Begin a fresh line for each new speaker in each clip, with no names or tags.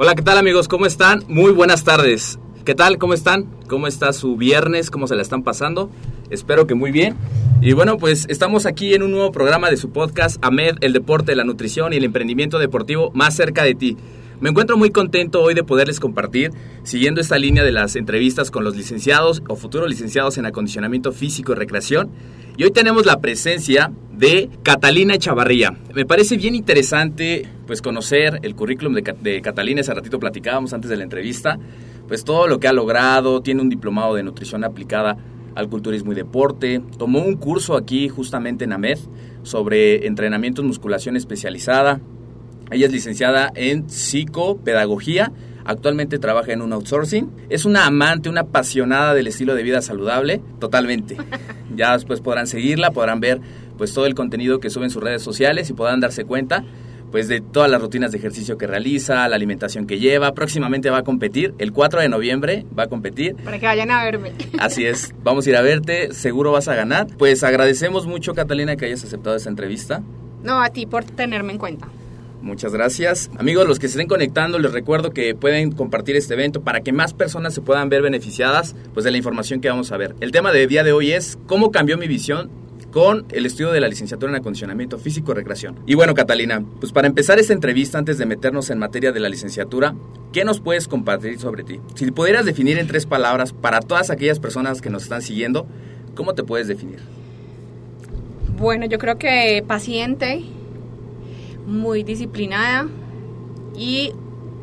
Hola, ¿qué tal amigos? ¿Cómo están? Muy buenas tardes. ¿Qué tal? ¿Cómo están? ¿Cómo está su viernes? ¿Cómo se la están pasando? Espero que muy bien. Y bueno, pues estamos aquí en un nuevo programa de su podcast, AMED, el deporte, la nutrición y el emprendimiento deportivo más cerca de ti. Me encuentro muy contento hoy de poderles compartir, siguiendo esta línea de las entrevistas con los licenciados o futuros licenciados en acondicionamiento físico y recreación. Y hoy tenemos la presencia de Catalina Chavarría. Me parece bien interesante pues conocer el currículum de, de Catalina, ese ratito platicábamos antes de la entrevista, pues todo lo que ha logrado, tiene un diplomado de nutrición aplicada al culturismo y deporte. Tomó un curso aquí justamente en AMED sobre entrenamiento en musculación especializada. Ella es licenciada en psicopedagogía. Actualmente trabaja en un outsourcing. Es una amante, una apasionada del estilo de vida saludable, totalmente. Ya después podrán seguirla, podrán ver pues todo el contenido que sube en sus redes sociales y podrán darse cuenta pues de todas las rutinas de ejercicio que realiza, la alimentación que lleva. Próximamente va a competir, el 4 de noviembre va a competir.
Para que vayan a verme.
Así es, vamos a ir a verte, seguro vas a ganar. Pues agradecemos mucho Catalina que hayas aceptado esta entrevista.
No, a ti por tenerme en cuenta.
Muchas gracias. Amigos, los que se estén conectando, les recuerdo que pueden compartir este evento para que más personas se puedan ver beneficiadas pues, de la información que vamos a ver. El tema del día de hoy es cómo cambió mi visión con el estudio de la licenciatura en acondicionamiento físico y recreación. Y bueno, Catalina, pues para empezar esta entrevista, antes de meternos en materia de la licenciatura, ¿qué nos puedes compartir sobre ti? Si pudieras definir en tres palabras para todas aquellas personas que nos están siguiendo, ¿cómo te puedes definir?
Bueno, yo creo que paciente, muy disciplinada y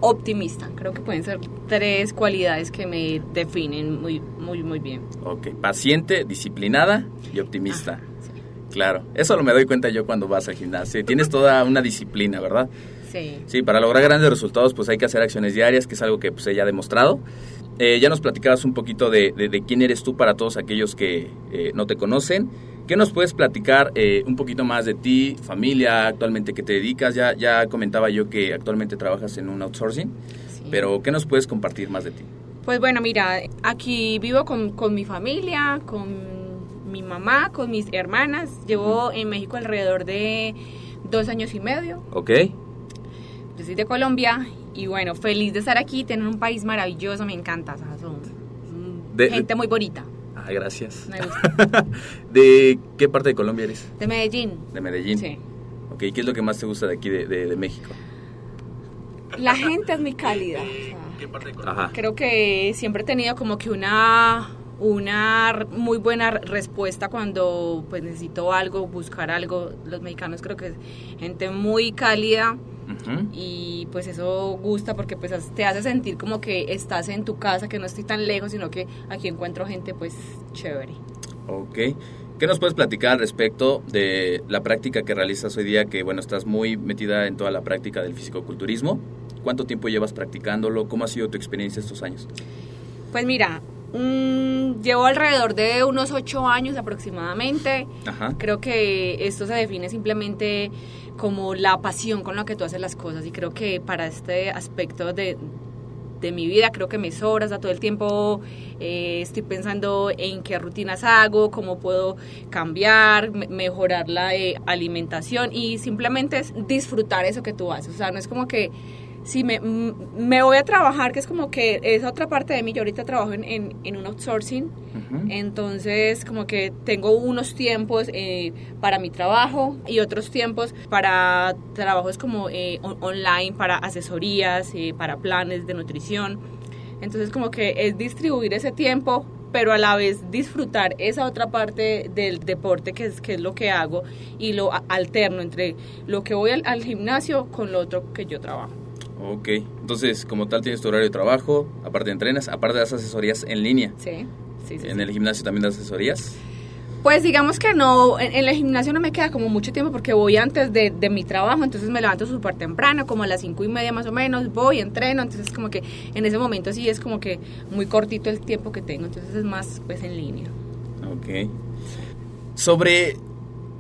optimista. Creo que pueden ser tres cualidades que me definen muy, muy, muy bien.
Ok, paciente, disciplinada y optimista. Ah, sí. Claro, eso lo me doy cuenta yo cuando vas al gimnasio. Tienes toda una disciplina, ¿verdad?
Sí.
Sí, para lograr grandes resultados pues hay que hacer acciones diarias, que es algo que pues ella ha demostrado. Eh, ya nos platicabas un poquito de, de, de, quién eres tú para todos aquellos que eh, no te conocen. ¿Qué nos puedes platicar eh, un poquito más de ti, familia, actualmente qué te dedicas? Ya, ya comentaba yo que actualmente trabajas en un outsourcing, sí. pero ¿qué nos puedes compartir más de ti?
Pues bueno, mira, aquí vivo con, con mi familia, con mi mamá, con mis hermanas. Llevo uh -huh. en México alrededor de dos años y medio.
Ok.
Yo soy de Colombia y bueno, feliz de estar aquí, tener un país maravilloso, me encanta. O sea, son de, gente
de,
muy bonita.
Ah, gracias.
Me gusta.
¿De qué parte de Colombia eres?
De Medellín.
De Medellín.
Sí.
Ok, ¿qué es lo que más te gusta de aquí, de, de, de México?
La gente es muy cálida. O sea,
¿Qué parte de Colombia? Ajá.
Creo que siempre he tenido como que una una muy buena respuesta cuando pues necesito algo, buscar algo. Los mexicanos creo que es gente muy cálida uh -huh. y pues eso gusta porque pues te hace sentir como que estás en tu casa, que no estoy tan lejos, sino que aquí encuentro gente pues chévere.
Ok. ¿Qué nos puedes platicar al respecto de la práctica que realizas hoy día? Que bueno, estás muy metida en toda la práctica del fisicoculturismo. ¿Cuánto tiempo llevas practicándolo? ¿Cómo ha sido tu experiencia estos años?
Pues mira, Mm, llevo alrededor de unos ocho años aproximadamente.
Ajá.
Creo que esto se define simplemente como la pasión con la que tú haces las cosas y creo que para este aspecto de, de mi vida, creo que me sobra, o sea, todo el tiempo eh, estoy pensando en qué rutinas hago, cómo puedo cambiar, mejorar la eh, alimentación y simplemente es disfrutar eso que tú haces, o sea, no es como que si me, me voy a trabajar, que es como que es otra parte de mí, yo ahorita trabajo en, en, un outsourcing, entonces como que tengo unos tiempos eh, para mi trabajo y otros tiempos para trabajos como eh, online, para asesorías, eh, para planes de nutrición, entonces como que es distribuir ese tiempo pero a la vez disfrutar esa otra parte del deporte que es, que es lo que hago y lo alterno entre lo que voy al gimnasio con lo otro que yo trabajo.
Ok, entonces como tal tienes tu horario de trabajo, aparte entrenas, aparte das asesorías en línea.
Sí, sí,
¿En el gimnasio también das asesorías?
Pues digamos que no, en, el gimnasio no me queda como mucho tiempo porque voy antes de, mi trabajo, entonces me levanto súper temprano, como a las cinco y media más o menos, voy, entreno, entonces como que en ese momento sí es como que muy cortito el tiempo que tengo, entonces es más pues en línea.
Ok. Sobre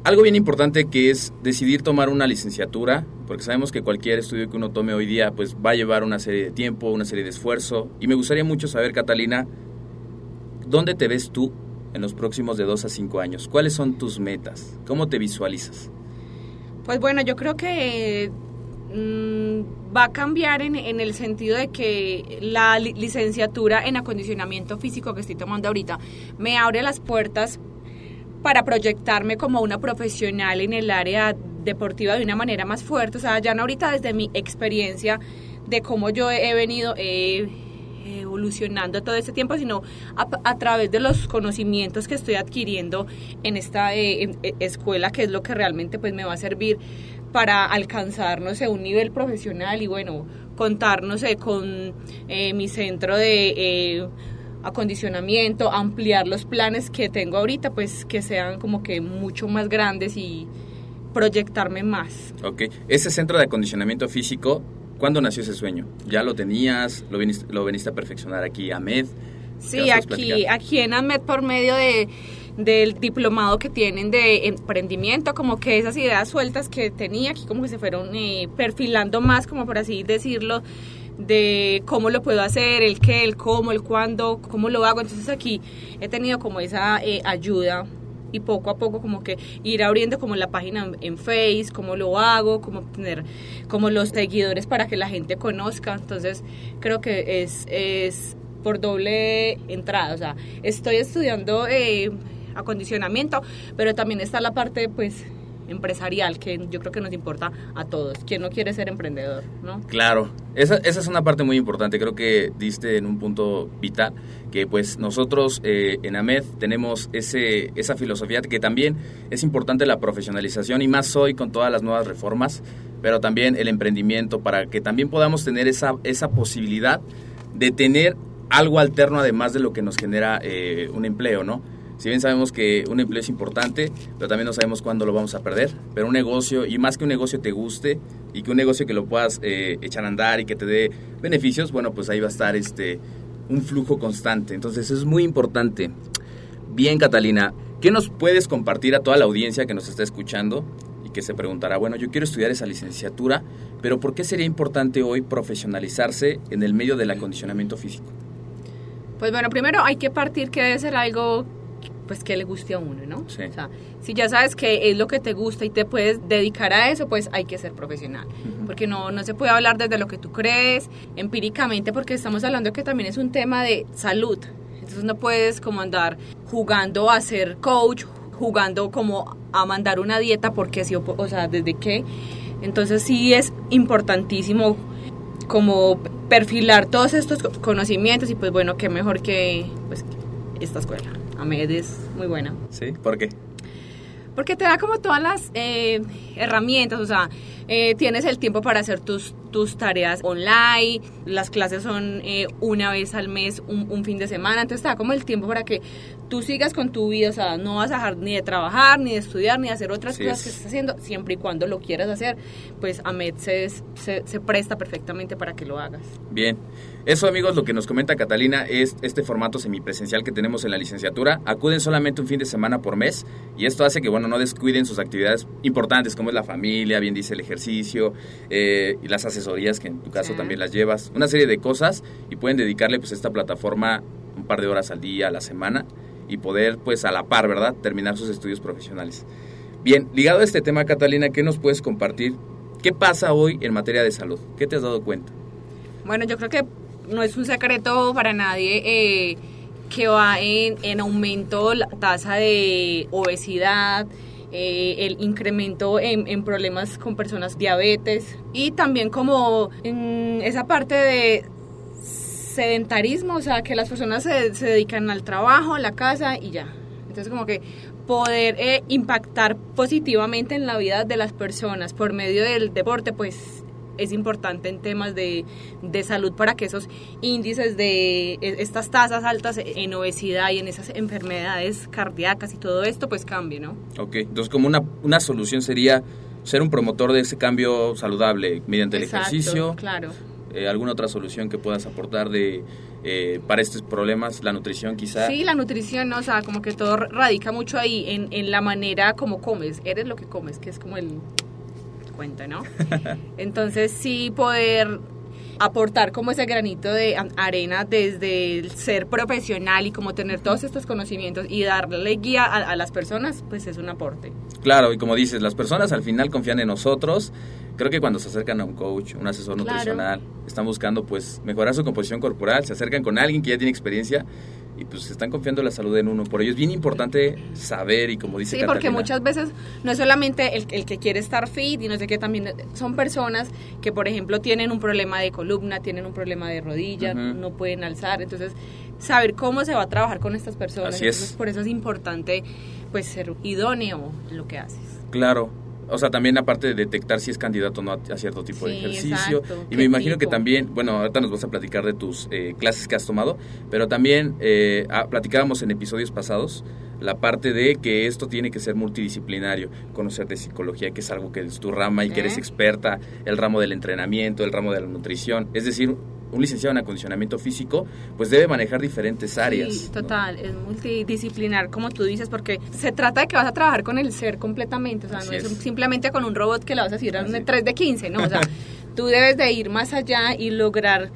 algo bien importante que es decidir tomar una licenciatura, porque sabemos que cualquier estudio que uno tome hoy día pues va a llevar una serie de tiempo, una serie de esfuerzo. Y me gustaría mucho saber, Catalina, ¿dónde te ves tú en los próximos de dos a cinco años? ¿Cuáles son tus metas? ¿Cómo te visualizas?
Pues bueno, yo creo que mm, va a cambiar en, el sentido de que la licenciatura en acondicionamiento físico que estoy tomando ahorita me abre las puertas para proyectarme como una profesional en el área deportiva de una manera más fuerte. O sea, ya no ahorita desde mi experiencia de cómo yo he venido eh, evolucionando todo este tiempo, sino a, través de los conocimientos que estoy adquiriendo en esta eh, eh, escuela, que es lo que realmente pues me va a servir para alcanzar, no un nivel profesional y bueno, contar, no sé, con mi centro de acondicionamiento, ampliar los planes que tengo ahorita, pues que sean como que mucho más grandes y proyectarme más.
Ok, ese centro de acondicionamiento físico, ¿cuándo nació ese sueño? ¿Ya lo tenías? ¿Lo viniste, lo veniste a perfeccionar aquí a MED?
Sí, aquí, aquí en AMED por medio de del diplomado que tienen de emprendimiento, como que esas ideas sueltas que tenía aquí como que se fueron eh, perfilando más, como por así decirlo, de cómo lo puedo hacer, el qué, el cómo, el cuándo, cómo lo hago. Entonces aquí he tenido como esa eh, ayuda y poco a poco como que ir abriendo como la página en Face, cómo lo hago, cómo obtener como los seguidores para que la gente conozca. Entonces creo que es, es por doble entrada. O sea, estoy estudiando eh, acondicionamiento, pero también está la parte pues empresarial que yo creo que nos importa a todos. ¿Quién no quiere ser emprendedor? ¿no?
Claro, esa, esa es una parte muy importante. Creo que diste en un punto vital que pues nosotros eh, en AMED tenemos ese, esa filosofía que también es importante la profesionalización y más hoy con todas las nuevas reformas, pero también el emprendimiento para que también podamos tener esa, esa posibilidad de tener algo alterno además de lo que nos genera eh, un empleo, ¿no? Si bien sabemos que un empleo es importante, pero también no sabemos cuándo lo vamos a perder. Pero un negocio, y más que un negocio te guste, y que un negocio que lo puedas eh, echar a andar y que te dé beneficios, bueno, pues ahí va a estar este, un flujo constante. Entonces es muy importante. Bien, Catalina, ¿qué nos puedes compartir a toda la audiencia que nos está escuchando y que se preguntará, bueno, yo quiero estudiar esa licenciatura, pero ¿por qué sería importante hoy profesionalizarse en el medio del acondicionamiento físico?
Pues bueno, primero hay que partir que debe ser algo pues que le guste a uno, ¿no? O sea, si ya sabes que es lo que te gusta y te puedes dedicar a eso, pues hay que ser profesional. Porque no, no se puede hablar desde lo que tú crees, empíricamente, porque estamos hablando que también es un tema de salud. Entonces no puedes como andar jugando a ser coach, jugando como a mandar una dieta, porque sí, o sea, desde qué. Entonces sí es importantísimo como perfilar todos estos conocimientos y pues bueno, qué mejor que pues, esta escuela. AMED es muy buena.
¿Sí? ¿Por qué?
Porque te da como todas las eh, herramientas, o sea, eh, tienes el tiempo para hacer tus, tus tareas online, las clases son eh, una vez al mes, un, un, fin de semana, entonces te da como el tiempo para que tú sigas con tu vida, o sea, no vas a dejar ni de trabajar, ni de estudiar, ni de hacer otras cosas que estás haciendo, siempre y cuando lo quieras hacer, pues AMED se, se, se, presta perfectamente para que lo hagas.
Bien, eso amigos, lo que nos comenta Catalina es este formato semipresencial que tenemos en la licenciatura, acuden solamente un fin de semana por mes y esto hace que, bueno, no descuiden sus actividades importantes como es la familia, bien dice el ejercicio, ejercicio eh, y las asesorías que en tu caso
Sí.
también las llevas, una serie de cosas y pueden dedicarle pues a esta plataforma un par de horas al día, a la semana y poder pues a la par, ¿verdad? Terminar sus estudios profesionales. Bien, ligado a este tema, Catalina, ¿qué nos puedes compartir? ¿Qué pasa hoy en materia de salud? ¿Qué te has dado cuenta?
Bueno, yo creo que no es un secreto para nadie eh, que va en, en aumento la tasa de obesidad, eh, el incremento en, problemas con personas diabetes y también como en esa parte de sedentarismo, o sea, que las personas se, se dedican al trabajo, la casa y ya. Entonces como que poder eh, impactar positivamente en la vida de las personas por medio del deporte, pues es importante en temas de, de salud para que esos índices de e- estas tasas altas en obesidad y en esas enfermedades cardíacas y todo esto pues cambie, ¿no?
Ok, entonces como una, una solución sería ser un promotor de ese cambio saludable mediante el
Exacto,
ejercicio,
Claro.
eh, alguna otra solución que puedas aportar de eh, para estos problemas, la nutrición quizá.
Sí, la nutrición, ¿no? o sea, como que todo radica mucho ahí en, en la manera como comes, eres lo que comes, que es como el cuento, ¿no? Entonces sí poder aportar como ese granito de arena desde el ser profesional y como tener todos estos conocimientos y darle guía a, a las personas, pues es un aporte.
Claro, y como dices, las personas al final confían en nosotros. Creo que cuando se acercan a un coach, un asesor
Claro.
nutricional, están buscando pues mejorar su composición corporal, se acercan con alguien que ya tiene experiencia y pues están confiando la salud en uno. Por ello es bien importante saber y como dice
Sí, porque muchas veces no es solamente el, el que quiere estar fit y no sé qué, también son personas que, por ejemplo, tienen un problema de columna, tienen un problema de rodilla, no pueden alzar. Entonces, saber cómo se va a trabajar con estas personas.
Así es.
Entonces, por eso es importante pues ser idóneo en lo que haces.
Claro. O sea, también aparte de detectar si es candidato o no a, cierto tipo de ejercicio.
exacto.
Y
¿Qué
me imagino que también, bueno, ahorita nos vas a platicar de tus eh, clases que has tomado, pero también eh, ah, platicábamos en episodios pasados la parte de que esto tiene que ser multidisciplinario, conocer de psicología, que es algo que es tu rama y que eres experta, el ramo del entrenamiento, el ramo de la nutrición. Es decir, un licenciado en acondicionamiento físico, pues debe manejar diferentes áreas.
Sí,
¿no?
total, es multidisciplinar, como tú dices, porque se trata de que vas a trabajar con el ser completamente, o sea,
Así
no es,
es.
simplemente con un robot que le vas a decir a un
Así.
3 de 15, ¿no? O sea, tú debes de ir más allá y lograr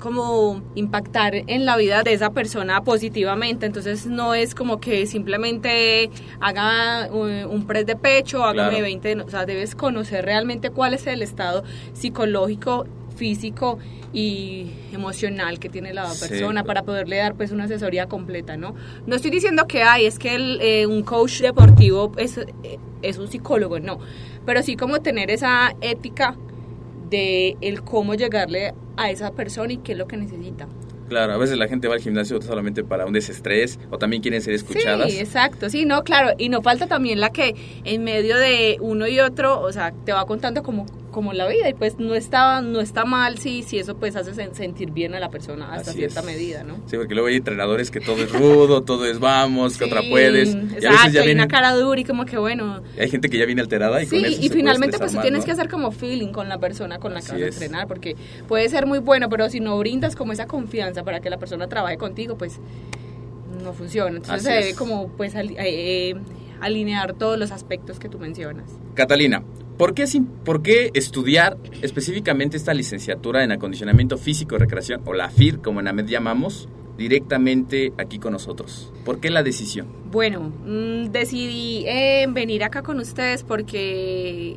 como impactar en la vida de esa persona positivamente, entonces no es como que simplemente haga eh, un press de pecho, hágame
Claro.
20, no, o sea, debes conocer realmente cuál es el estado psicológico, físico y emocional que tiene la
Sí.
persona para poderle dar pues una asesoría completa, ¿no? No estoy diciendo que hay, es que el, eh, un coach deportivo es, eh, es un psicólogo, no, pero sí como tener esa ética de el cómo llegarle a esa persona y qué es lo que necesita.
Claro, a veces la gente va al gimnasio solamente para un desestrés o también quieren ser escuchadas.
Sí, exacto, sí, no, claro, y no falta también la que en medio de uno y otro, o sea, te va contando como, como la vida y pues no está, no está mal si, si eso pues hace sen- sentir bien a la persona hasta
Así
cierta
es.
medida, ¿no?
Sí, porque luego hay entrenadores que todo es rudo, todo es vamos, que otra puedes. Y a
Exacto,
veces ya
hay
vienen,
una cara dura y como que bueno.
hay gente que ya viene alterada y
Sí,
con eso se
y
puede
finalmente pues tú tienes que hacer como feeling con la persona con la que
Así
vas a
es.
entrenar, porque puede ser muy bueno, pero si no brindas como esa confianza para que la persona trabaje contigo, pues no funciona. Entonces
Así
se debe
es.
como pues eh, eh, alinear todos los aspectos que tú mencionas.
Catalina, ¿por qué, ¿por qué estudiar específicamente esta licenciatura en acondicionamiento físico y recreación, o la FIR, como en AMED llamamos, directamente aquí con nosotros? ¿Por qué la decisión?
Bueno, mm, decidí eh, venir acá con ustedes porque,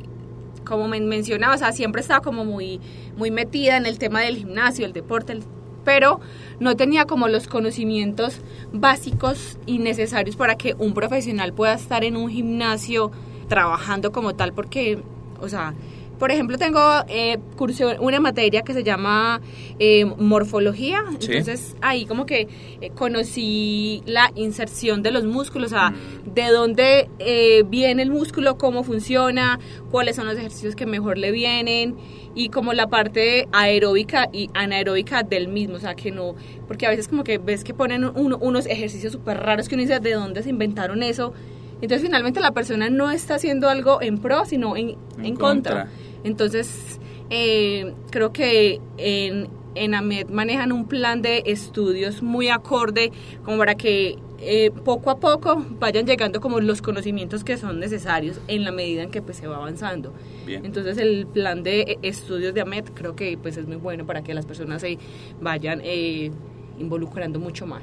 como me mencionaba, o sea, siempre estaba como muy, muy metida en el tema del gimnasio, el deporte, pero no tenía como los conocimientos básicos y necesarios para que un profesional pueda estar en un gimnasio trabajando como tal, porque, o sea, por ejemplo, tengo eh, curso una materia que se llama eh, morfología,
Sí.
entonces ahí como que eh, conocí la inserción de los músculos, o sea,
Mm.
de dónde eh, viene el músculo, cómo funciona, cuáles son los ejercicios que mejor le vienen y como la parte aeróbica y anaeróbica del mismo, o sea, que no, porque a veces como que ves que ponen uno- unos ejercicios súper raros que uno dice de dónde se inventaron eso. Entonces finalmente la persona no está haciendo algo en pro, sino en,
En
en contra.
contra.
Entonces, eh, creo que en, en AMED manejan un plan de estudios muy acorde como para que eh, poco a poco vayan llegando como los conocimientos que son necesarios en la medida en que pues se va avanzando.
Bien.
Entonces el plan de eh, estudios de AMED creo que pues es muy bueno para que las personas se vayan eh, involucrando mucho más.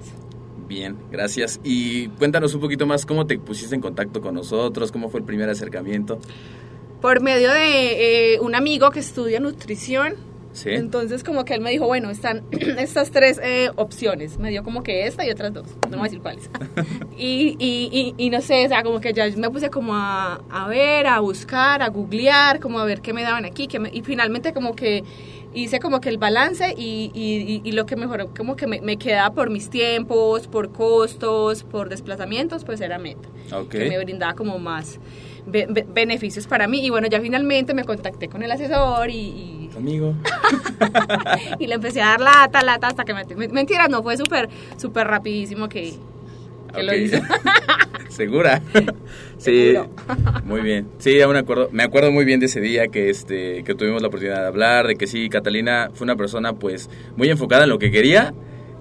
Bien, gracias. Y cuéntanos un poquito más cómo te pusiste en contacto con nosotros, cómo fue el primer acercamiento.
Por medio de eh, un amigo que estudia nutrición,
Sí.
Entonces como que él me dijo, bueno, están estas tres eh, opciones. Me dio como que esta y otras dos. No voy a decir cuáles. y, y, y, y no sé, o sea, como que ya me puse como a, a ver, a buscar, a googlear, como a ver qué me daban aquí. Qué me- y finalmente como que hice como que el balance y, y, y- y lo que mejoró como que me, me quedaba por mis tiempos, por costos, por desplazamientos, pues era meta.
Ok.
Que me brindaba como más be- be- beneficios para mí. Y bueno, ya finalmente me contacté con el asesor y-
Amigo.
y le empecé a dar lata, lata hasta que me... me- Mentira, no, fue súper, súper rapidísimo que, que lo hizo.
¿Segura? sí. Muy bien. Sí, aún me acuerdo, me acuerdo muy bien de ese día que este que tuvimos la oportunidad de hablar, de que sí, Catalina fue una persona pues muy enfocada en lo que quería.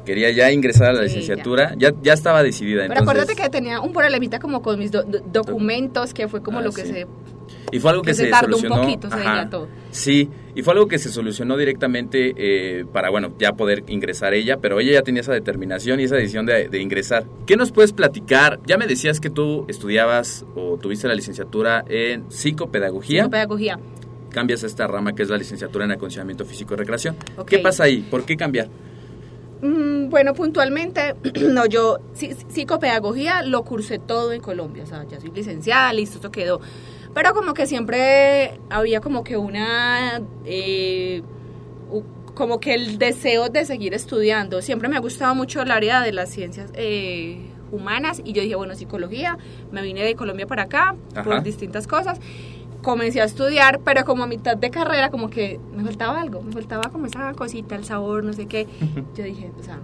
Quería ya ingresar a la
Sí,
licenciatura, ya. ya estaba decidida.
Pero
entonces,
acuérdate que tenía un problemita como con mis do- do- documentos, que fue como
Ah,
lo que
sí.
se...
Y fue algo que,
que se
se,
tardó un
solucionó.
poquito, se dilató.
Sí, y fue algo que se solucionó directamente eh, para, bueno, ya poder ingresar ella, pero ella ya tenía esa determinación y esa decisión de, de ingresar. ¿Qué nos puedes platicar? Ya me decías que tú estudiabas o tuviste la licenciatura en psicopedagogía.
Psicopedagogía.
Cambias a esta rama que es la licenciatura en acondicionamiento físico y recreación. ¿Qué pasa ahí? ¿Por qué cambiar?
Mm, bueno, puntualmente, no, yo psicopedagogía lo cursé todo en Colombia, o sea, ya soy licenciada, listo, esto quedó. Pero como que siempre había como que una, eh, como que el deseo de seguir estudiando. Siempre me ha gustado mucho el área de las ciencias eh, humanas y yo dije, bueno, psicología, me vine de Colombia para acá
Ajá.
por distintas cosas. Comencé a estudiar, pero como a mitad de carrera como que me faltaba algo, me faltaba como esa cosita, el sabor, no sé qué. Yo dije, o sea,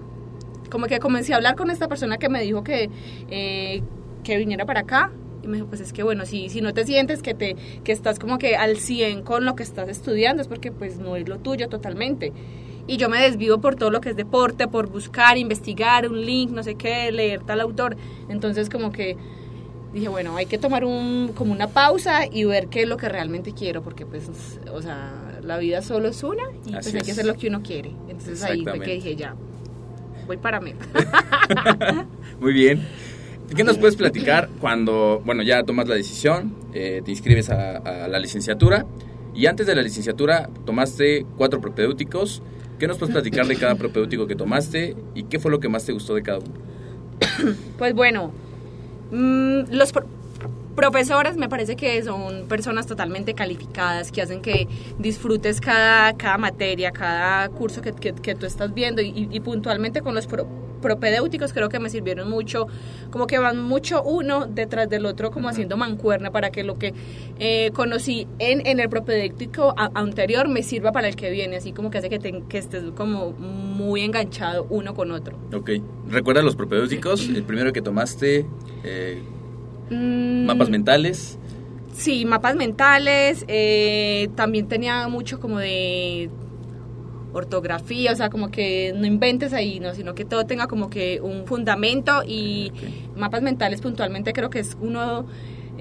como que comencé a hablar con esta persona que me dijo que, eh, que viniera para acá. Y me dijo, pues es que bueno, si, si no te sientes que, te, que estás como que al 100 con lo que estás estudiando, es porque pues no es lo tuyo totalmente. Y yo me desvío por todo lo que es deporte, por buscar, investigar un link, no sé qué, leer tal autor. Entonces como que dije, bueno, hay que tomar un, como una pausa y ver qué es lo que realmente quiero, porque pues, o sea, la vida solo es una y pues hay que hacer lo que uno quiere. Entonces ahí fue que dije, ya, voy para meta.
Muy bien. ¿Qué nos puedes platicar cuando, bueno, ya tomas la decisión, eh, te inscribes a, la licenciatura y antes de la licenciatura tomaste cuatro propedéuticos? ¿Qué nos puedes platicar de cada propedéutico que tomaste y qué fue lo que más te gustó de cada uno?
Pues bueno, mm, los pro- profesores me parece que son personas totalmente calificadas, que hacen que disfrutes cada, cada materia, cada curso que, que- que tú estás viendo y, y puntualmente con los pro- propedéuticos creo que me sirvieron mucho, como que van mucho uno detrás del otro como haciendo mancuerna para que lo que eh, conocí en, en el propedéutico a- anterior me sirva para el que viene, así como que hace que, te- que estés como muy enganchado uno con otro.
Ok. ¿Recuerdas los propedéuticos? El primero que tomaste, eh,
Mm,
mapas mentales.
Sí, mapas mentales, eh, también tenía mucho como de ortografía, o sea, como que no inventes ahí, ¿no? sino que todo tenga como que un fundamento y mapas mentales puntualmente creo que es uno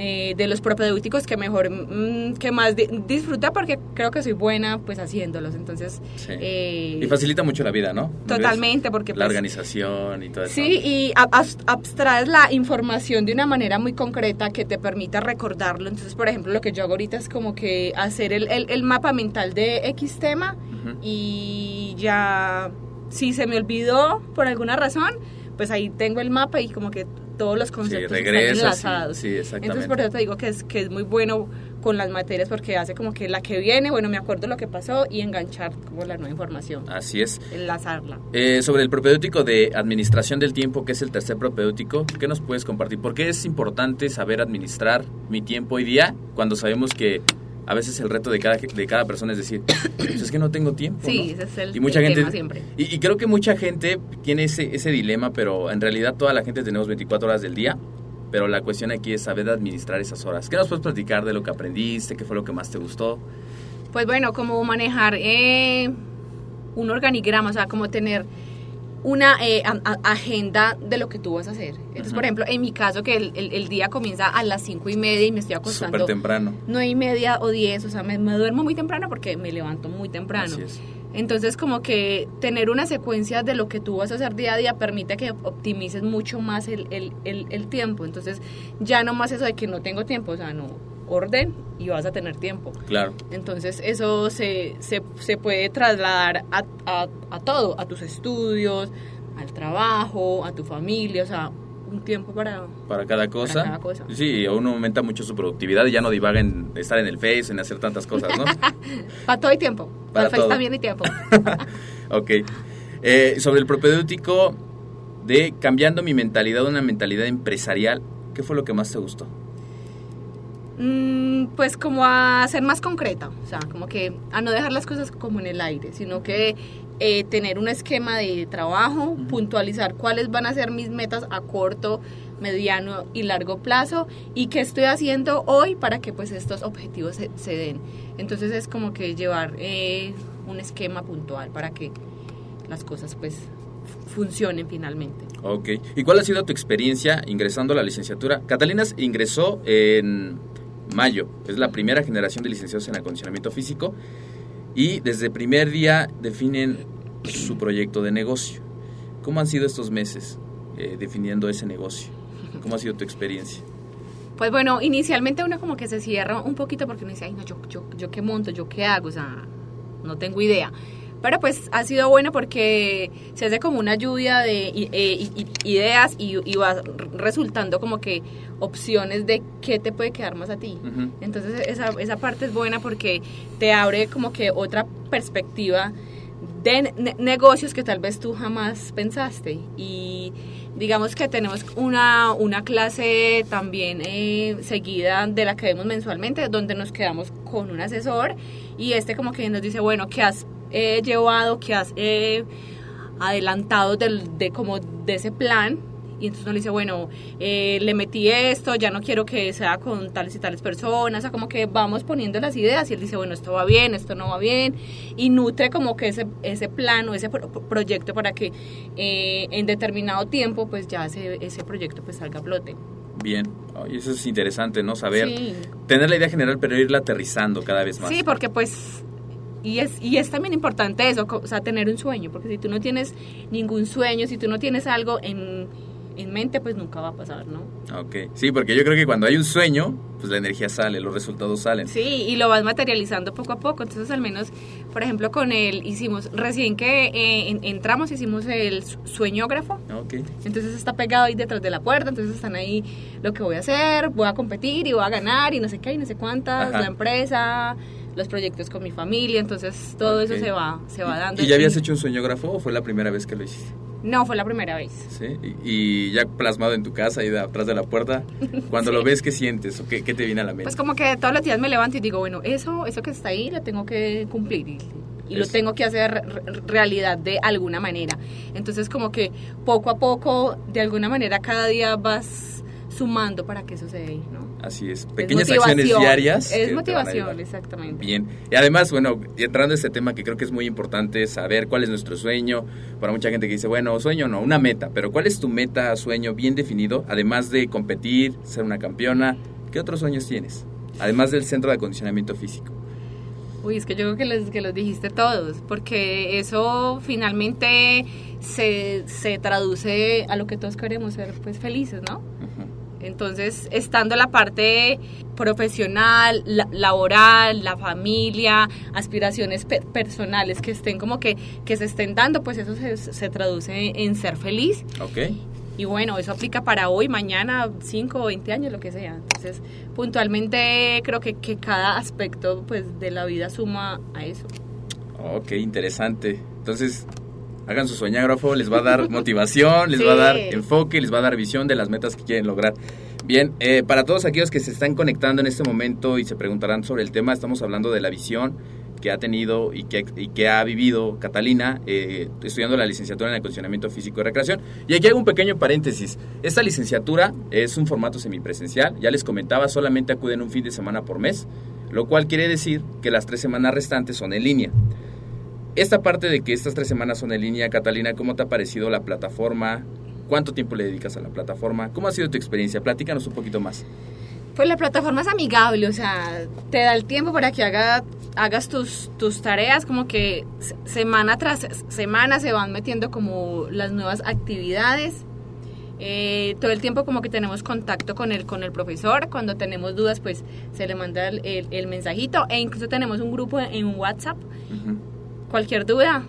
eh, de los propedéuticos que mejor, mm, que más di- disfruta porque creo que soy buena pues haciéndolos, entonces...
Sí.
eh,
Y facilita mucho la vida, ¿no?
Totalmente, porque
La
pues,
organización y todo eso.
Sí, y ab- abs- abstraes la información de una manera muy concreta que te permita recordarlo. Entonces, por ejemplo, lo que yo hago ahorita es como que hacer el, el- el mapa mental de X tema y ya, si se me olvidó por alguna razón, pues ahí tengo el mapa y como que todos los conceptos están enlazados.
sí, sí, exactamente.
Entonces, por eso te digo que es, que es muy bueno con las materias porque hace como que la que viene, bueno, me acuerdo lo que pasó y enganchar como la nueva información,
Así es.
enlazarla.
Eh, sobre el propedéutico de administración del tiempo, que es el tercer propedéutico, ¿qué nos puedes compartir? ¿Por qué es importante saber administrar mi tiempo hoy día cuando sabemos que a veces el reto de cada, de cada persona es decir, pues es que no tengo tiempo?
Sí,
¿no?
ese es el,
Y mucha
el
gente,
tema siempre.
Y, y creo que mucha gente tiene ese, ese dilema, pero en realidad toda la gente tenemos 24 horas del día, pero la cuestión aquí es saber administrar esas horas. ¿Qué nos puedes platicar de lo que aprendiste? ¿Qué fue lo que más te gustó?
Pues bueno, como manejar eh, un organigrama, o sea, como tener una eh, agenda de lo que tú vas a hacer. Entonces, por ejemplo, en mi caso, que el, día comienza a las cinco y media y me estoy acostando.
Súper temprano.
Nueve y media o diez, o sea, me, duermo muy temprano porque me levanto muy temprano. Entonces, como que tener una secuencia de lo que tú vas a hacer día a día permite que optimices mucho más el, el, el tiempo. Entonces, ya no más eso de que no tengo tiempo, o sea, no, orden y vas a tener tiempo.
Claro.
Entonces eso se, se, se puede trasladar a, a, a, todo, a tus estudios, al trabajo, a tu familia, o sea, un tiempo para,
para, cada, cosa.
para cada cosa.
Sí, uno aumenta mucho su productividad y ya no divaga en estar en el Face, en hacer tantas cosas, ¿no?
para todo hay tiempo. Para, el Face también hay tiempo.
ok. Eh, sobre el propedéutico de cambiando mi mentalidad a una mentalidad empresarial, ¿qué fue lo que más te gustó?
Mm, pues como a ser más concreta, o sea, como que a no dejar las cosas como en el aire, sino que eh, tener un esquema de trabajo, puntualizar cuáles van a ser mis metas a corto, mediano y largo plazo y qué estoy haciendo hoy para que pues estos objetivos se, den. Entonces es como que llevar eh, un esquema puntual para que las cosas pues funcionen finalmente.
Ok. ¿Y cuál ha sido tu experiencia ingresando a la licenciatura? Catalinas ingresó en mayo. Es la primera generación de licenciados en acondicionamiento físico y desde primer día definen su proyecto de negocio. ¿Cómo han sido estos meses eh, definiendo ese negocio? ¿Cómo ha sido tu experiencia?
Pues bueno, inicialmente uno como que se cierra un poquito porque uno dice, ay, no, yo, yo, yo qué monto, yo qué hago, o sea, no tengo idea. Pero pues ha sido bueno porque se hace como una lluvia de eh, ideas y, va resultando como que opciones de qué te puede quedar más a ti. Entonces esa, esa parte es buena porque te abre como que otra perspectiva de negocios que tal vez tú jamás pensaste. Y digamos que tenemos una, una clase también eh, seguida de la que vemos mensualmente, donde nos quedamos con un asesor y este como que nos dice, bueno, ¿qué has he llevado, que has eh, adelantado del, de, como de ese plan. Y entonces uno le dice, bueno, eh, le metí esto, ya no quiero que sea con tales y tales personas, o sea, como que vamos poniendo las ideas y él dice, bueno, esto va bien, esto no va bien, y nutre como que ese, ese plan o ese proyecto para que eh, en determinado tiempo pues ya ese, ese proyecto pues salga a flote.
Bien, y eso es interesante, ¿no? Saber, tener la idea general, pero irla aterrizando cada vez más.
Sí, porque pues y es, y es también importante eso, o sea, tener un sueño, porque si tú no tienes ningún sueño, si tú no tienes algo en, en mente, pues nunca va a pasar, ¿no?
Ok, sí, porque yo creo que cuando hay un sueño, pues la energía sale, los resultados salen.
Sí, y lo vas materializando poco a poco, entonces al menos, por ejemplo, con él hicimos, recién que eh, entramos, hicimos el sueñógrafo.
Ok.
Entonces está pegado ahí detrás de la puerta, entonces están ahí lo que voy a hacer, voy a competir y voy a ganar y no sé qué, y no sé cuántas, la empresa los proyectos con mi familia, entonces todo eso se va, se va dando.
¿Y ya habías hecho un sueñógrafo o fue la primera vez que lo hiciste?
No, fue la primera vez.
¿Sí? ¿Y, ya plasmado en tu casa, ahí atrás de la puerta? Cuando lo ves, ¿qué sientes o qué, te viene a la mente?
Pues como que todos los días me levanto y digo, bueno, eso, eso que está ahí lo tengo que cumplir y, lo tengo que hacer realidad de alguna manera. Entonces como que poco a poco, de alguna manera, cada día vas sumando para que eso se dé, ¿no?
Así es, pequeñas acciones diarias.
Es motivación, exactamente.
Bien, y además, bueno, entrando a este tema que creo que es muy importante saber cuál es nuestro sueño, para mucha gente que dice, bueno, sueño no, una meta, pero ¿cuál es tu meta, sueño bien definido? Además de competir, ser una campeona, ¿qué otros sueños tienes? Además del centro de acondicionamiento físico.
Uy, es que yo creo que los, que los dijiste todos, porque eso finalmente se, se traduce a lo que todos queremos ser, pues felices, ¿no? Entonces, estando la parte profesional, laboral, la familia, aspiraciones personales que estén como que, que se estén dando, pues eso se, traduce en ser feliz.
Ok.
Y bueno, eso aplica para hoy, mañana, 5 o 20 años, lo que sea. Entonces, puntualmente creo que, que cada aspecto pues, de la vida suma a eso.
Ok, interesante. Entonces, hagan su soñágrafo, les va a dar motivación, les va a dar enfoque, les va a dar visión de las metas que quieren lograr. Bien, eh, para todos aquellos que se están conectando en este momento y se preguntarán sobre el tema, estamos hablando de la visión que ha tenido y que, y que ha vivido Catalina eh, estudiando la licenciatura en acondicionamiento físico y recreación. Y aquí hago un pequeño paréntesis. Esta licenciatura es un formato semipresencial. Ya les comentaba, solamente acuden un fin de semana por mes, lo cual quiere decir que las tres semanas restantes son en línea. Esta parte de que estas tres semanas son en línea, Catalina, ¿cómo te ha parecido la plataforma? ¿Cuánto tiempo le dedicas a la plataforma? ¿Cómo ha sido tu experiencia? Platícanos un poquito más.
Pues la plataforma es amigable, o sea, te da el tiempo para que haga, hagas tus, tus tareas, como que semana tras semana se van metiendo como las nuevas actividades. Eh, todo el tiempo como que tenemos contacto con el, con el profesor, cuando tenemos dudas pues se le manda el, el, mensajito e incluso tenemos un grupo en WhatsApp. Cualquier duda,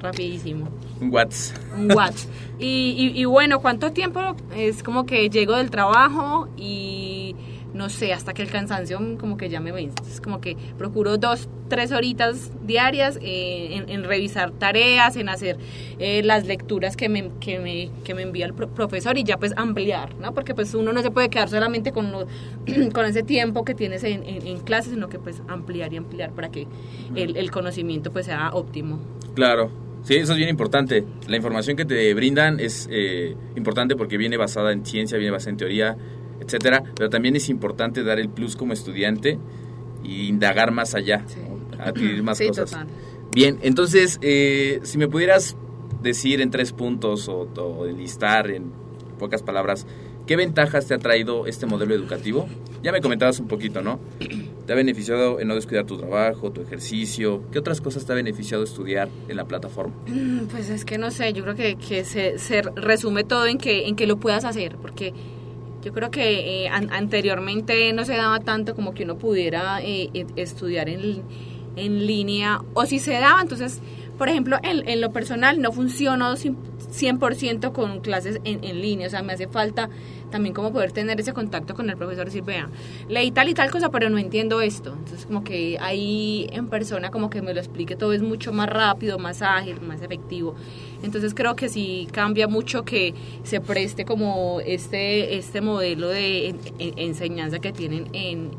rapidísimo.
Un WhatsApp.
Un WhatsApp. Y, y, bueno, ¿cuánto tiempo? Es como que llego del trabajo y no sé, hasta que el cansancio como que ya me vence. Es como que procuro dos, tres horitas diarias eh, en, revisar tareas, en hacer eh, las lecturas que me, que, me, que me envía el profesor y ya pues ampliar, ¿no? Porque pues uno no se puede quedar solamente con, con ese tiempo que tienes en, en, clase, sino que pues ampliar y ampliar para que el, conocimiento pues sea óptimo.
Claro, Sí, eso es bien importante. La información que te brindan es eh, importante porque viene basada en ciencia, viene basada en teoría, etcétera, pero también es importante dar el plus como estudiante y indagar más allá, adquirir más cosas. Bien, entonces, eh, si me pudieras decir en tres puntos o, o listar en pocas palabras, ¿qué ventajas te ha traído este modelo educativo? Ya me comentabas un poquito, ¿no? ¿Te ha beneficiado en no descuidar tu trabajo, tu ejercicio? ¿Qué otras cosas te ha beneficiado estudiar en la plataforma?
Pues es que no sé, yo creo que, que se, se, resume todo en que, en que lo puedas hacer, porque yo creo que eh, anteriormente no se daba tanto como que uno pudiera eh, e, estudiar en, en, línea, o si se daba, entonces, por ejemplo, en, en lo personal no funcionó 100% con clases en, en línea, o sea, me hace falta también como poder tener ese contacto con el profesor decir, vea, leí tal y tal cosa, pero no entiendo esto. Entonces como que ahí en persona como que me lo explique todo es mucho más rápido, más ágil, más efectivo. Entonces creo que sí cambia mucho que se preste como este, este modelo de enseñanza que tienen en,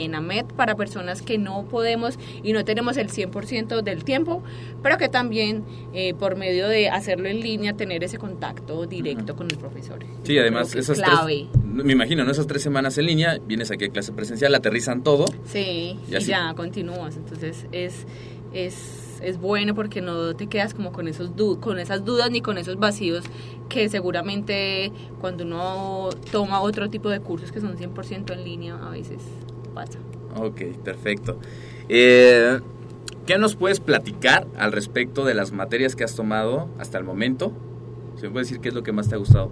en AMET para personas que no podemos y no tenemos el 100% del tiempo, pero que también eh, por medio de hacerlo en línea, tener ese contacto directo con el profesor.
Sí, además esas clave. tres, me imagino, ¿no? esas tres semanas en línea, vienes aquí a clase presencial, aterrizan todo.
Sí, y, ya continúas, entonces es... es es bueno porque no te quedas como con esos con esas dudas ni con esos vacíos que seguramente cuando uno toma otro tipo de cursos que son 100% en línea a veces pasa.
Ok, perfecto. Eh, ¿Qué nos puedes platicar al respecto de las materias que has tomado hasta el momento? ¿Se me puede decir qué es lo que más te ha gustado?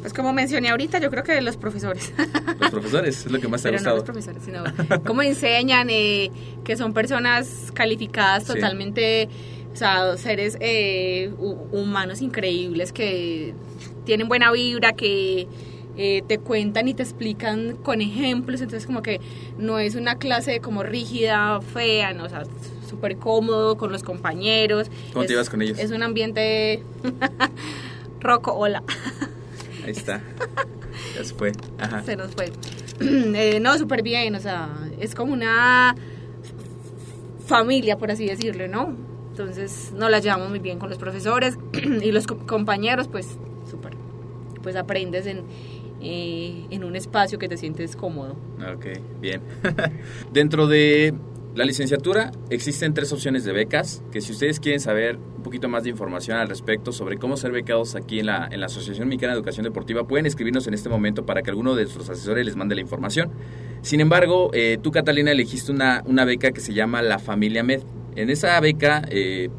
Pues como mencioné ahorita, yo creo que los profesores.
Los profesores, es lo que más te ha gustado.
No los profesores, sino cómo enseñan, eh, que son personas calificadas totalmente, o sea, seres eh, humanos increíbles que tienen buena vibra, que eh, te cuentan y te explican con ejemplos, entonces como que no es una clase como rígida, fea, no, o sea, súper cómodo con los compañeros.
¿Cómo te ibas con ellos?
Es un ambiente roco, hola.
Ahí está. Ya se fue.
Se nos fue. Eh, no, súper bien, o sea, es como una familia, por así decirlo, ¿no? Entonces nos la llevamos muy bien con los profesores y los compañeros, pues súper. Pues aprendes en, eh, en un espacio que te sientes cómodo.
Ok, bien. Dentro de la licenciatura existen tres opciones de becas, que si ustedes quieren saber un poquito más de información al respecto sobre cómo ser becados aquí en la, en la Asociación Mexicana de Educación Deportiva, pueden escribirnos en este momento para que alguno de nuestros asesores les mande la información. Sin embargo, eh, tú, Catalina, elegiste una, una beca que se llama La Familia Med. En esa beca eh,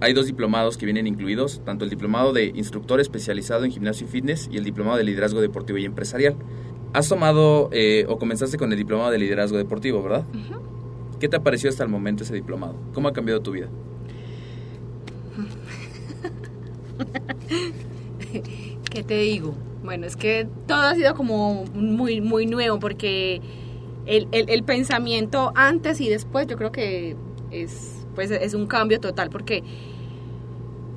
hay dos diplomados que vienen incluidos, tanto el diplomado de instructor especializado en gimnasio y fitness y el diplomado de liderazgo deportivo y empresarial. Has tomado eh, o comenzaste con el diplomado de liderazgo deportivo, ¿verdad? ¿Qué te ha parecido hasta el momento ese diplomado? ¿Cómo ha cambiado tu vida?
¿Qué te digo? Bueno, es que todo ha sido como muy, muy nuevo porque el, el, el pensamiento antes y después yo creo que es pues es un cambio total porque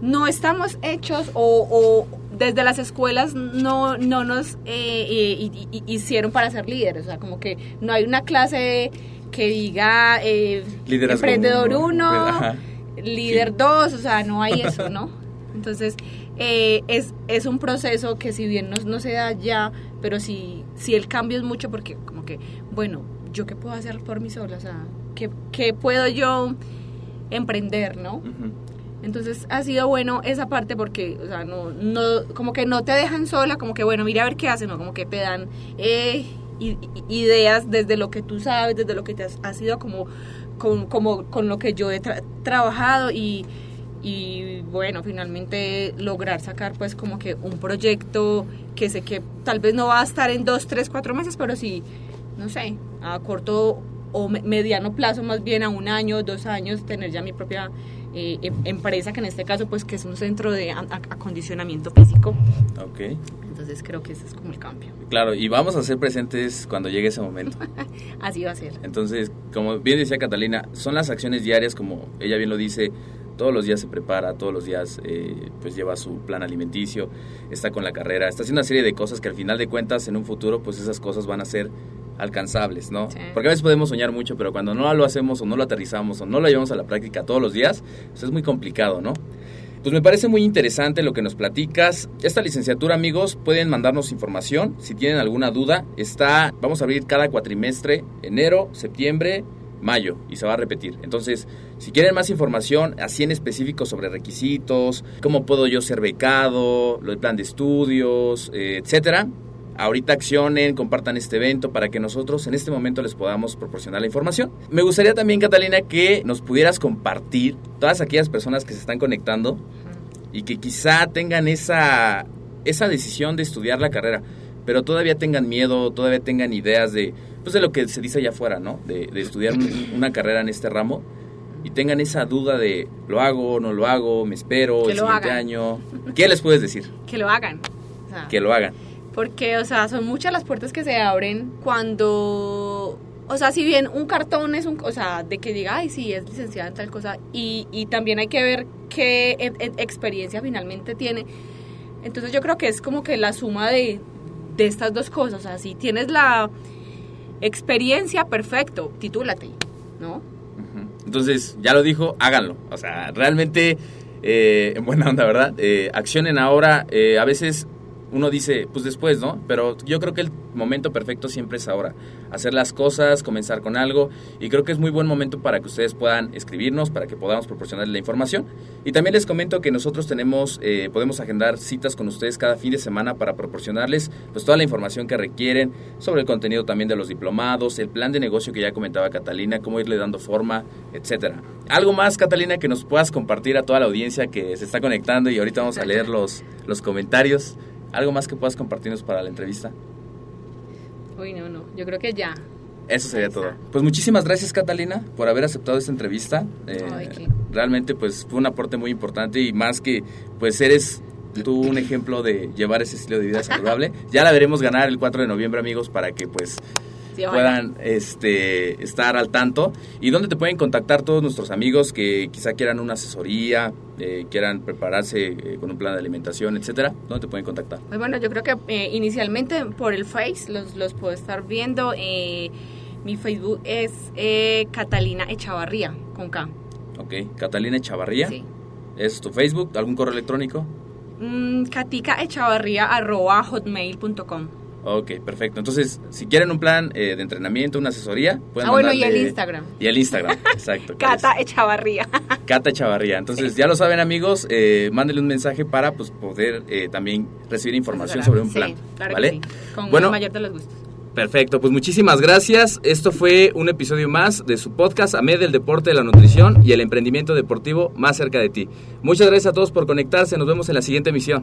no estamos hechos o, desde las escuelas no, no nos eh, hicieron para ser líderes, o sea, como que no hay una clase que diga eh, emprendedor 1, líder 2, o sea, no hay eso, ¿no? Entonces, eh, es, es un proceso que si bien no, no se da ya, pero si si el cambio es mucho porque como que, bueno, ¿yo qué puedo hacer por mí sola? O sea, ¿qué, qué puedo yo emprender, ¿no?
Ujú.
Entonces ha sido bueno esa parte porque, o sea, no, no, como que no te dejan sola, como que bueno, mira a ver qué hacen, ¿no? Como que te dan eh, ideas desde lo que tú sabes, desde lo que te has, has ido como con, como con lo que yo he tra- trabajado y, y bueno, finalmente lograr sacar pues como que un proyecto que sé que tal vez no va a estar en dos, tres, cuatro meses, pero sí, no sé, a corto o me- mediano plazo, más bien a un año, dos años, tener ya mi propia eh, em- empresa, que en este caso pues que es un centro de acondicionamiento físico.
Ok.
Entonces creo que ese es como el cambio.
Claro, y vamos a ser presentes cuando llegue ese momento.
Así va a ser.
Entonces, como bien decía Catalina, son las acciones diarias, como ella bien lo dice, todos los días se prepara, todos los días eh, pues lleva su plan alimenticio, está con la carrera, está haciendo una serie de cosas que al final de cuentas en un futuro pues esas cosas van a ser alcanzables, ¿no?
Sí.
Porque a veces podemos soñar mucho, pero cuando no lo hacemos o no lo aterrizamos o no lo llevamos a la práctica todos los días, pues es muy complicado, ¿no? Pues me parece muy interesante lo que nos platicas. Esta licenciatura, amigos, pueden mandarnos información. Si tienen alguna duda, está, vamos a abrir cada cuatrimestre, enero, septiembre, mayo, y se va a repetir. Entonces, si quieren más información, así en específico sobre requisitos, cómo puedo yo ser becado, el plan de estudios, eh, etcétera, ahorita accionen, compartan este evento para que nosotros en este momento les podamos proporcionar la información. Me gustaría también, Catalina, que nos pudieras compartir todas aquellas personas que se están conectando y que quizá tengan esa, esa decisión de estudiar la carrera, pero todavía tengan miedo, todavía tengan ideas de, pues de lo que se dice allá afuera, ¿no? De, de estudiar un- una carrera en este ramo y tengan esa duda de, ¿lo hago, no lo hago, me espero,
Que
el siguiente
hagan.
año? ¿Qué les puedes decir?
Que lo hagan.
Que lo hagan.
Porque, o sea, son muchas las puertas que se abren cuando, o sea, si bien un cartón es un, o sea, de que diga, ay, sí, es licenciada en tal cosa, y, y también hay que ver qué experiencia finalmente tiene. Entonces yo creo que es como que la suma de, de estas dos cosas, o sea, si tienes la experiencia, perfecto, titúlate, ¿no?
Entonces, ya lo dijo, háganlo. O sea, realmente, eh, en buena onda, ¿verdad? Eh, accionen ahora. eh, a veces uno dice, pues después, ¿no? Pero yo creo que el momento perfecto siempre es ahora. Hacer las cosas, comenzar con algo. Y creo que es muy buen momento para que ustedes puedan escribirnos, para que podamos proporcionarles la información. Y también les comento que nosotros tenemos, eh, podemos agendar citas con ustedes cada fin de semana para proporcionarles pues toda la información que requieren sobre el contenido también de los diplomados, el plan de negocio que ya comentaba Catalina, cómo irle dando forma, etcétera. Algo más, Catalina, que nos puedas compartir a toda la audiencia que se está conectando y ahorita vamos a leer los, los comentarios. Algo más que puedas compartirnos para la entrevista.
Uy, no, no, yo creo que ya.
Eso sería todo. Pues muchísimas gracias Catalina por haber aceptado esta entrevista. Eh,
Ay, qué-
realmente pues fue un aporte muy importante y más que pues eres tú un ejemplo de llevar ese estilo de vida saludable. Ya la veremos ganar el 4 de noviembre amigos para que pues Puedan este, estar al tanto. ¿Y dónde te pueden contactar todos nuestros amigos que quizá quieran una asesoría, eh, quieran prepararse eh, con un plan de alimentación, etcétera? ¿Dónde te pueden contactar?
Pues bueno, yo creo que eh, inicialmente por el Face los, los puedo estar viendo. mi Facebook es Catalina Echavarría, con K.
Ok, Catalina Echavarría.
Sí.
¿Es tu Facebook? ¿Algún correo electrónico?
Mm, Echavarría arroba hotmail.com.
Ok, perfecto. Entonces, si quieren un plan eh, de entrenamiento, una asesoría, pueden
Ah, bueno, y el Instagram.
Y el Instagram, exacto.
Cata Echavarría.
Cata Chavarría. Entonces, ya lo saben, amigos, eh, mándenle un mensaje para pues, poder eh, también recibir información sobre un
Sí,
plan.
claro que
¿Vale?
sí, Con
Bueno,
el mayor de los gustos.
perfecto. Pues muchísimas gracias. Esto fue un episodio más de su podcast AMED del deporte, de la nutrición y el emprendimiento deportivo más cerca de ti. Muchas gracias a todos por conectarse. Nos vemos en la siguiente emisión.